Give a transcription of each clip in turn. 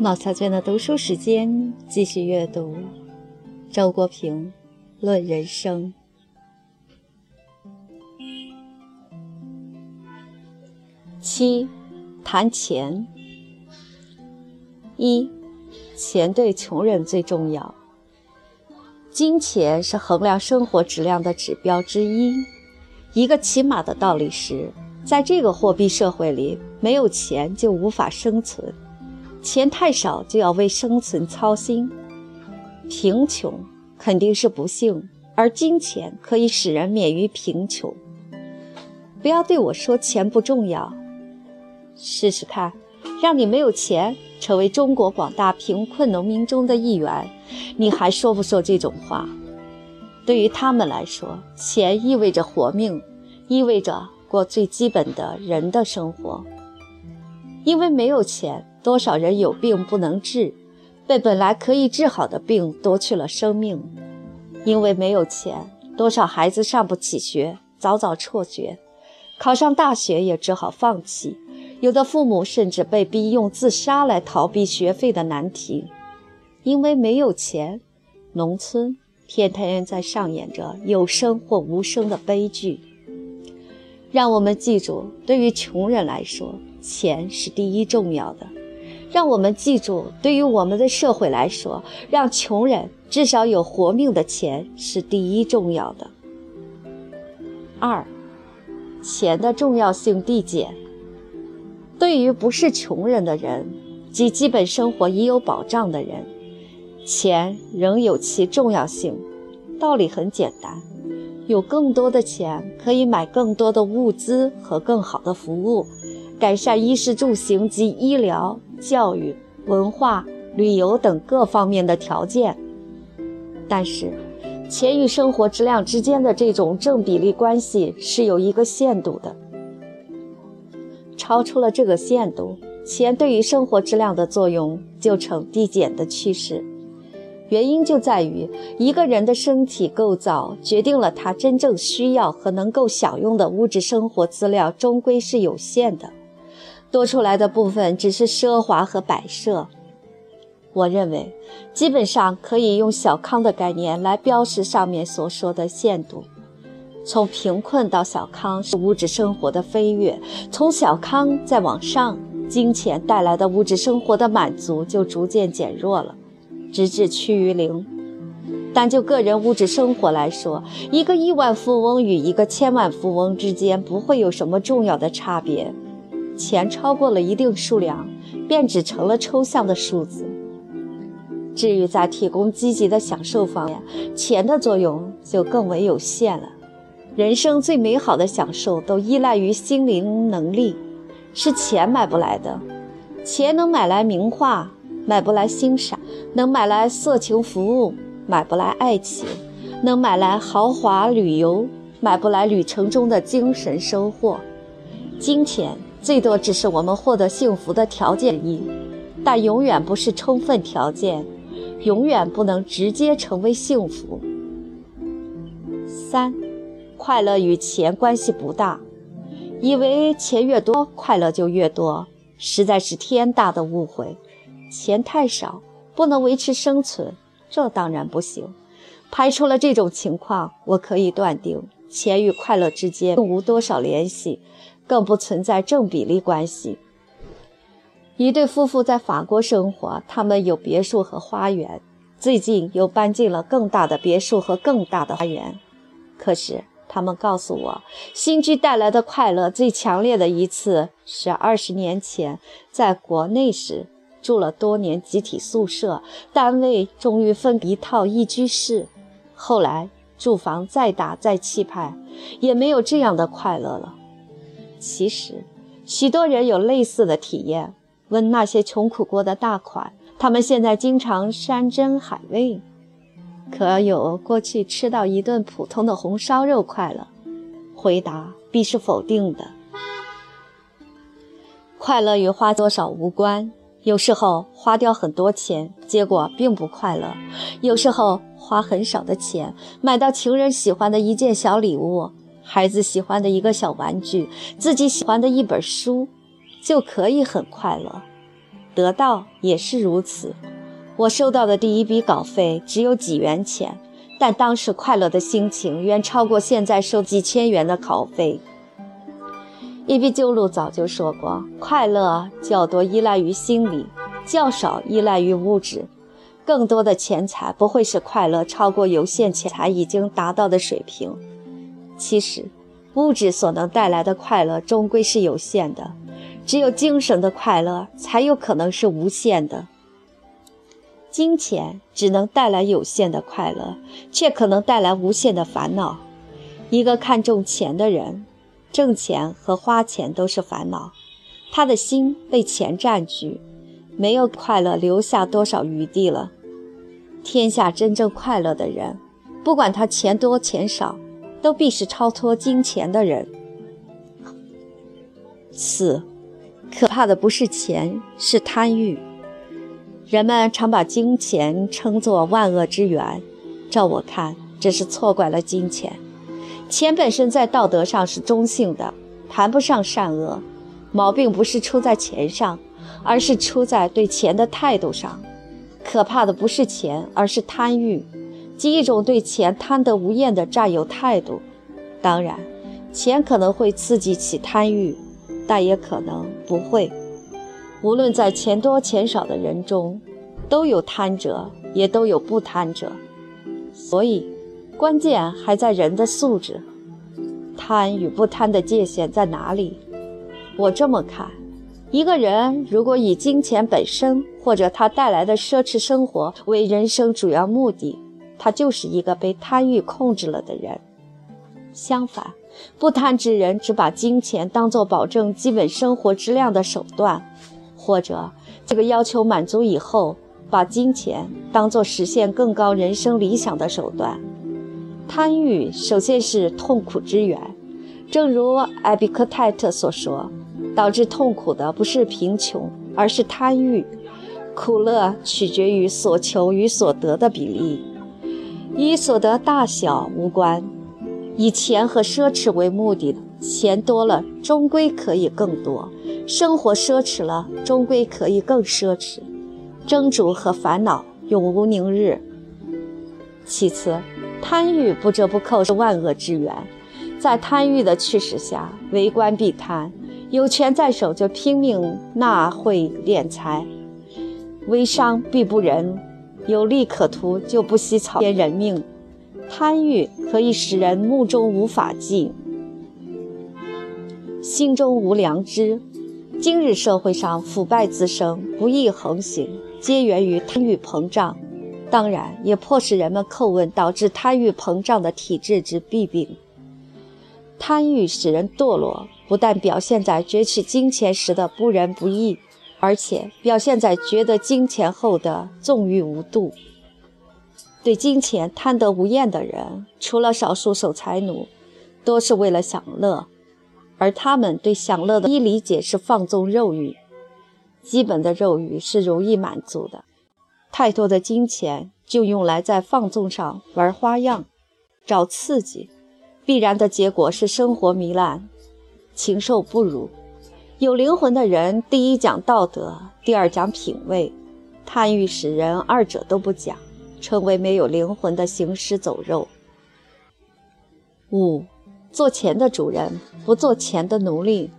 毛小娟的读书时间，继续阅读周国平《论人生》。七，谈钱。一，钱对穷人最重要。金钱是衡量生活质量的指标之一。一个起码的道理是，在这个货币社会里，没有钱就无法生存。钱太少就要为生存操心，贫穷肯定是不幸，而金钱可以使人免于贫穷。不要对我说钱不重要，试试看，让你没有钱，成为中国广大贫困农民中的一员，你还说不说这种话？对于他们来说，钱意味着活命，意味着过最基本的人的生活，因为没有钱。多少人有病不能治，被本来可以治好的病夺去了生命，因为没有钱。多少孩子上不起学，早早辍学，考上大学也只好放弃。有的父母甚至被逼用自杀来逃避学费的难题，因为没有钱。农村天天在上演着有声或无声的悲剧。让我们记住，对于穷人来说，钱是第一重要的。让我们记住，对于我们的社会来说，让穷人至少有活命的钱是第一重要的。二，钱的重要性递减。对于不是穷人的人及基本生活已有保障的人，钱仍有其重要性。道理很简单，有更多的钱可以买更多的物资和更好的服务，改善衣食住行及医疗。教育、文化、旅游等各方面的条件，但是，钱与生活质量之间的这种正比例关系是有一个限度的。超出了这个限度，钱对于生活质量的作用就呈递减的趋势。原因就在于一个人的身体构造决定了他真正需要和能够享用的物质生活资料终归是有限的。多出来的部分只是奢华和摆设。我认为，基本上可以用小康的概念来标识上面所说的限度。从贫困到小康是物质生活的飞跃，从小康再往上，金钱带来的物质生活的满足就逐渐减弱了，直至趋于零。但就个人物质生活来说，一个亿万富翁与一个千万富翁之间不会有什么重要的差别。钱超过了一定数量，便只成了抽象的数字。至于在提供积极的享受方面，钱的作用就更为有限了。人生最美好的享受都依赖于心灵能力，是钱买不来的。钱能买来名画，买不来欣赏；能买来色情服务，买不来爱情；能买来豪华旅游，买不来旅程中的精神收获。金钱。最多只是我们获得幸福的条件一，但永远不是充分条件，永远不能直接成为幸福。三，快乐与钱关系不大，以为钱越多快乐就越多，实在是天大的误会。钱太少不能维持生存，这当然不行。排除了这种情况，我可以断定，钱与快乐之间并无多少联系。更不存在正比例关系。一对夫妇在法国生活，他们有别墅和花园，最近又搬进了更大的别墅和更大的花园。可是他们告诉我，新居带来的快乐最强烈的一次是二十年前在国内时住了多年集体宿舍，单位终于分一套一居室。后来住房再大再气派，也没有这样的快乐了。其实，许多人有类似的体验。问那些穷苦过的大款，他们现在经常山珍海味，可有过去吃到一顿普通的红烧肉快乐？回答必是否定的。快乐与花多少无关。有时候花掉很多钱，结果并不快乐；有时候花很少的钱，买到情人喜欢的一件小礼物。孩子喜欢的一个小玩具，自己喜欢的一本书，就可以很快乐。得到也是如此。我收到的第一笔稿费只有几元钱，但当时快乐的心情远超过现在收几千元的稿费。伊壁鸠鲁早就说过，快乐较多依赖于心理，较少依赖于物质。更多的钱财不会使快乐超过有限钱财已经达到的水平。其实，物质所能带来的快乐终归是有限的，只有精神的快乐才有可能是无限的。金钱只能带来有限的快乐，却可能带来无限的烦恼。一个看重钱的人，挣钱和花钱都是烦恼，他的心被钱占据，没有快乐留下多少余地了。天下真正快乐的人，不管他钱多钱少。都必是超脱金钱的人。四，可怕的不是钱，是贪欲。人们常把金钱称作万恶之源，照我看，这是错怪了金钱。钱本身在道德上是中性的，谈不上善恶。毛病不是出在钱上，而是出在对钱的态度上。可怕的不是钱，而是贪欲。即一种对钱贪得无厌的占有态度。当然，钱可能会刺激起贪欲，但也可能不会。无论在钱多钱少的人中，都有贪者，也都有不贪者。所以，关键还在人的素质。贪与不贪的界限在哪里？我这么看：一个人如果以金钱本身或者他带来的奢侈生活为人生主要目的，他就是一个被贪欲控制了的人。相反，不贪之人只把金钱当作保证基本生活质量的手段，或者这个要求满足以后，把金钱当作实现更高人生理想的手段。贪欲首先是痛苦之源，正如艾比克泰特所说，导致痛苦的不是贫穷，而是贪欲。苦乐取决于所求与所得的比例。与所得大小无关，以钱和奢侈为目的的，钱多了终归可以更多；生活奢侈了，终归可以更奢侈。争逐和烦恼永无宁日。其次，贪欲不折不扣是万恶之源，在贪欲的驱使下，为官必贪，有权在手就拼命纳贿敛财，为商必不仁。有利可图，就不惜草菅人命。贪欲可以使人目中无法纪，心中无良知。今日社会上腐败滋生，不义横行，皆源于贪欲膨胀。当然，也迫使人们叩问导致贪欲膨胀的体制之弊病。贪欲使人堕落，不但表现在攫取金钱时的不仁不义。而且表现在觉得金钱后的纵欲无度。对金钱贪得无厌的人，除了少数守财奴，多是为了享乐，而他们对享乐的一理解是放纵肉欲。基本的肉欲是容易满足的，太多的金钱就用来在放纵上玩花样，找刺激，必然的结果是生活糜烂，禽兽不如。有灵魂的人，第一讲道德，第二讲品味。贪欲使人二者都不讲，成为没有灵魂的行尸走肉。五，做钱的主人，不做钱的奴隶。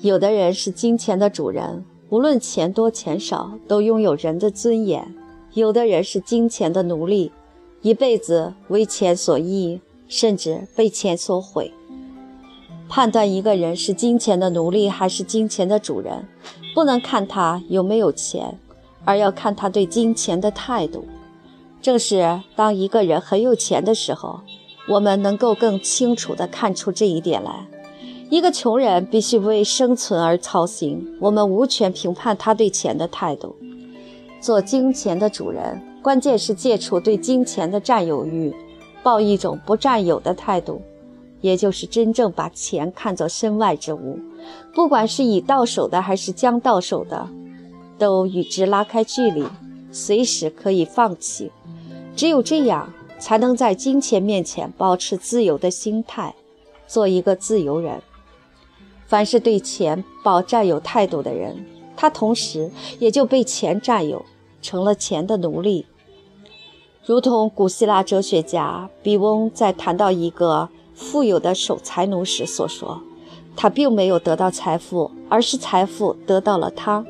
有的人是金钱的主人，无论钱多钱少，都拥有人的尊严；有的人是金钱的奴隶，一辈子为钱所役，甚至被钱所毁。判断一个人是金钱的奴隶还是金钱的主人，不能看他有没有钱，而要看他对金钱的态度。正是当一个人很有钱的时候，我们能够更清楚地看出这一点来。一个穷人必须为生存而操心，我们无权评判他对钱的态度。做金钱的主人，关键是戒除对金钱的占有欲，抱一种不占有的态度。也就是真正把钱看作身外之物，不管是已到手的还是将到手的，都与之拉开距离，随时可以放弃。只有这样，才能在金钱面前保持自由的心态，做一个自由人。凡是对钱抱占有态度的人，他同时也就被钱占有，成了钱的奴隶。如同古希腊哲学家比翁在谈到一个富有的守财奴时所说：“他并没有得到财富，而是财富得到了他。”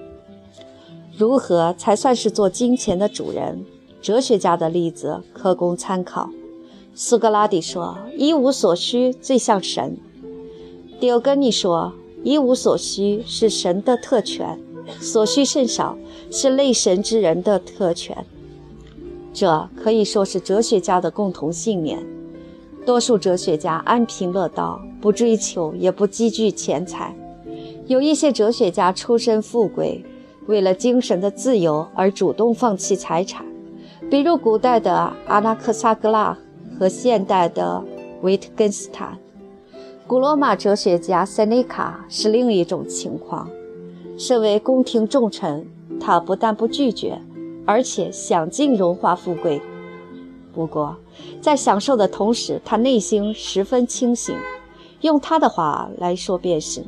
如何才算是做金钱的主人？哲学家的例子可供参考。苏格拉底说：“一无所需最像神。”狄欧根尼说：“一无所需是神的特权，所需甚少是类神之人的特权。”这可以说是哲学家的共同信念。多数哲学家安贫乐道，不追求也不积聚钱财。有一些哲学家出身富贵，为了精神的自由而主动放弃财产，比如古代的阿纳克萨格拉和现代的维特根斯坦。古罗马哲学家塞内卡是另一种情况。身为宫廷重臣，他不但不拒绝。而且想尽荣华富贵，不过在享受的同时，他内心十分清醒。用他的话来说，便是：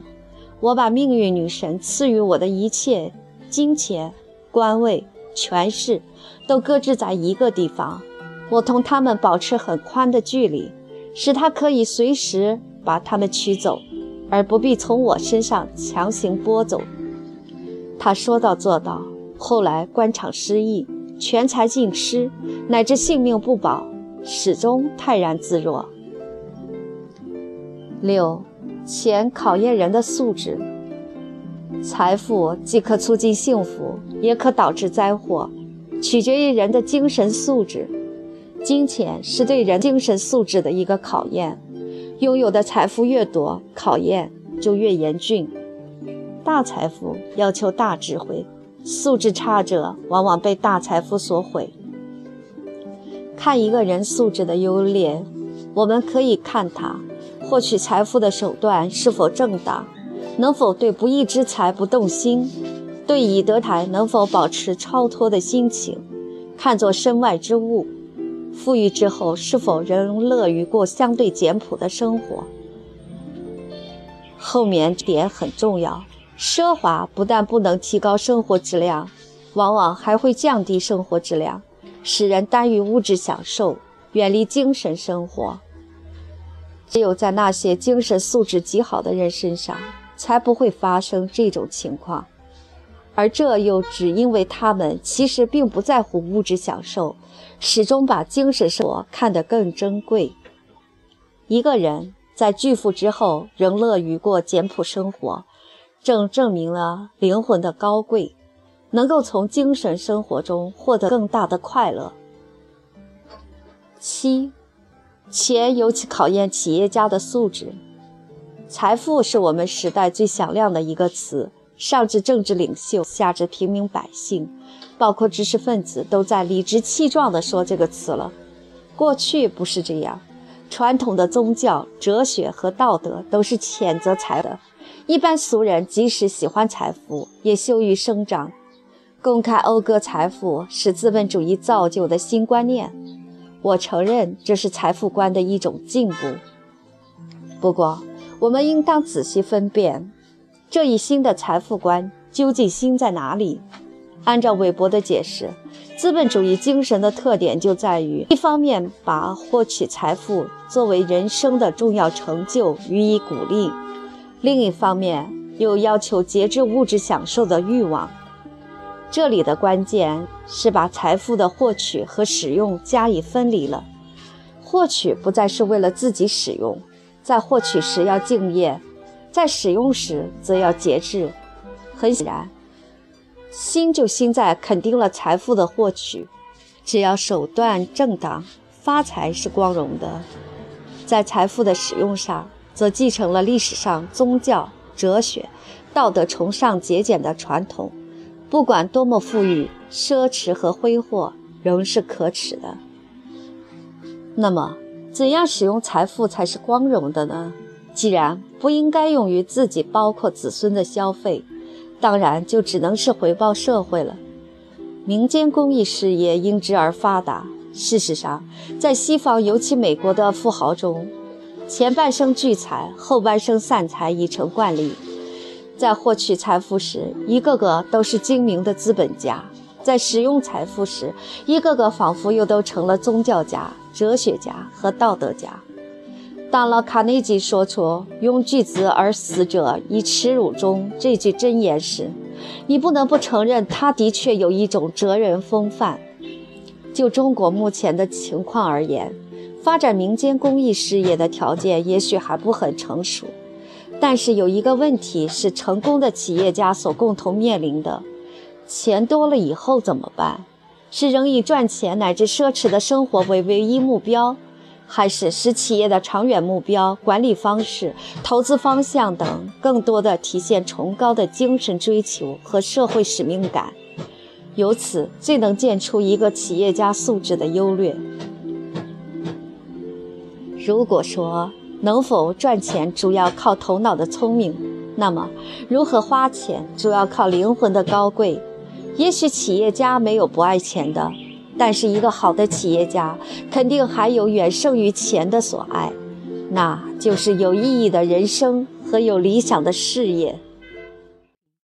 我把命运女神赐予我的一切金钱、官位、权势，都搁置在一个地方。我同他们保持很宽的距离，使他可以随时把他们取走，而不必从我身上强行剥走。他说到做到。后来官场失意，全财尽失，乃至性命不保，始终泰然自若。六，钱考验人的素质。财富既可促进幸福，也可导致灾祸，取决于人的精神素质。金钱是对人精神素质的一个考验，拥有的财富越多，考验就越严峻。大财富要求大智慧。素质差者往往被大财富所毁。看一个人素质的优劣，我们可以看他获取财富的手段是否正当，能否对不义之财不动心，对以德台能否保持超脱的心情，看作身外之物。富裕之后是否仍乐于过相对简朴的生活？后面点很重要。奢华不但不能提高生活质量，往往还会降低生活质量，使人耽于物质享受，远离精神生活。只有在那些精神素质极好的人身上，才不会发生这种情况。而这又只因为他们其实并不在乎物质享受，始终把精神生活看得更珍贵。一个人在巨富之后，仍乐于过简朴生活。正证明了灵魂的高贵，能够从精神生活中获得更大的快乐。七，钱尤其考验企业家的素质。财富是我们时代最响亮的一个词，上至政治领袖，下至平民百姓，包括知识分子，都在理直气壮地说这个词了。过去不是这样，传统的宗教、哲学和道德都是谴责财的。一般俗人即使喜欢财富，也羞于声张。公开讴歌财富是资本主义造就的新观念。我承认这是财富观的一种进步。不过，我们应当仔细分辨这一新的财富观究竟新在哪里。按照韦伯的解释，资本主义精神的特点就在于：一方面把获取财富作为人生的重要成就予以鼓励。另一方面，又要求节制物质享受的欲望。这里的关键是把财富的获取和使用加以分离了。获取不再是为了自己使用，在获取时要敬业，在使用时则要节制。很显然，心就心在肯定了财富的获取，只要手段正当，发财是光荣的。在财富的使用上。则继承了历史上宗教、哲学、道德崇尚节俭的传统。不管多么富裕，奢侈和挥霍仍是可耻的。那么，怎样使用财富才是光荣的呢？既然不应该用于自己，包括子孙的消费，当然就只能是回报社会了。民间公益事业因之而发达。事实上，在西方，尤其美国的富豪中，前半生聚财，后半生散财已成惯例。在获取财富时，一个个都是精明的资本家；在使用财富时，一个个仿佛又都成了宗教家、哲学家和道德家。当了卡内基说出“用巨资而死者以耻辱中”这句箴言时，你不能不承认他的确有一种哲人风范。就中国目前的情况而言，发展民间公益事业的条件也许还不很成熟。但是有一个问题是成功的企业家所共同面临的：钱多了以后怎么办？是仍以赚钱乃至奢侈的生活为唯一目标，还是使企业的长远目标、管理方式、投资方向等更多的体现崇高的精神追求和社会使命感？由此最能见出一个企业家素质的优劣。如果说，能否赚钱主要靠头脑的聪明，那么如何花钱主要靠灵魂的高贵。也许企业家没有不爱钱的，但是一个好的企业家肯定还有远胜于钱的所爱，那就是有意义的人生和有理想的事业。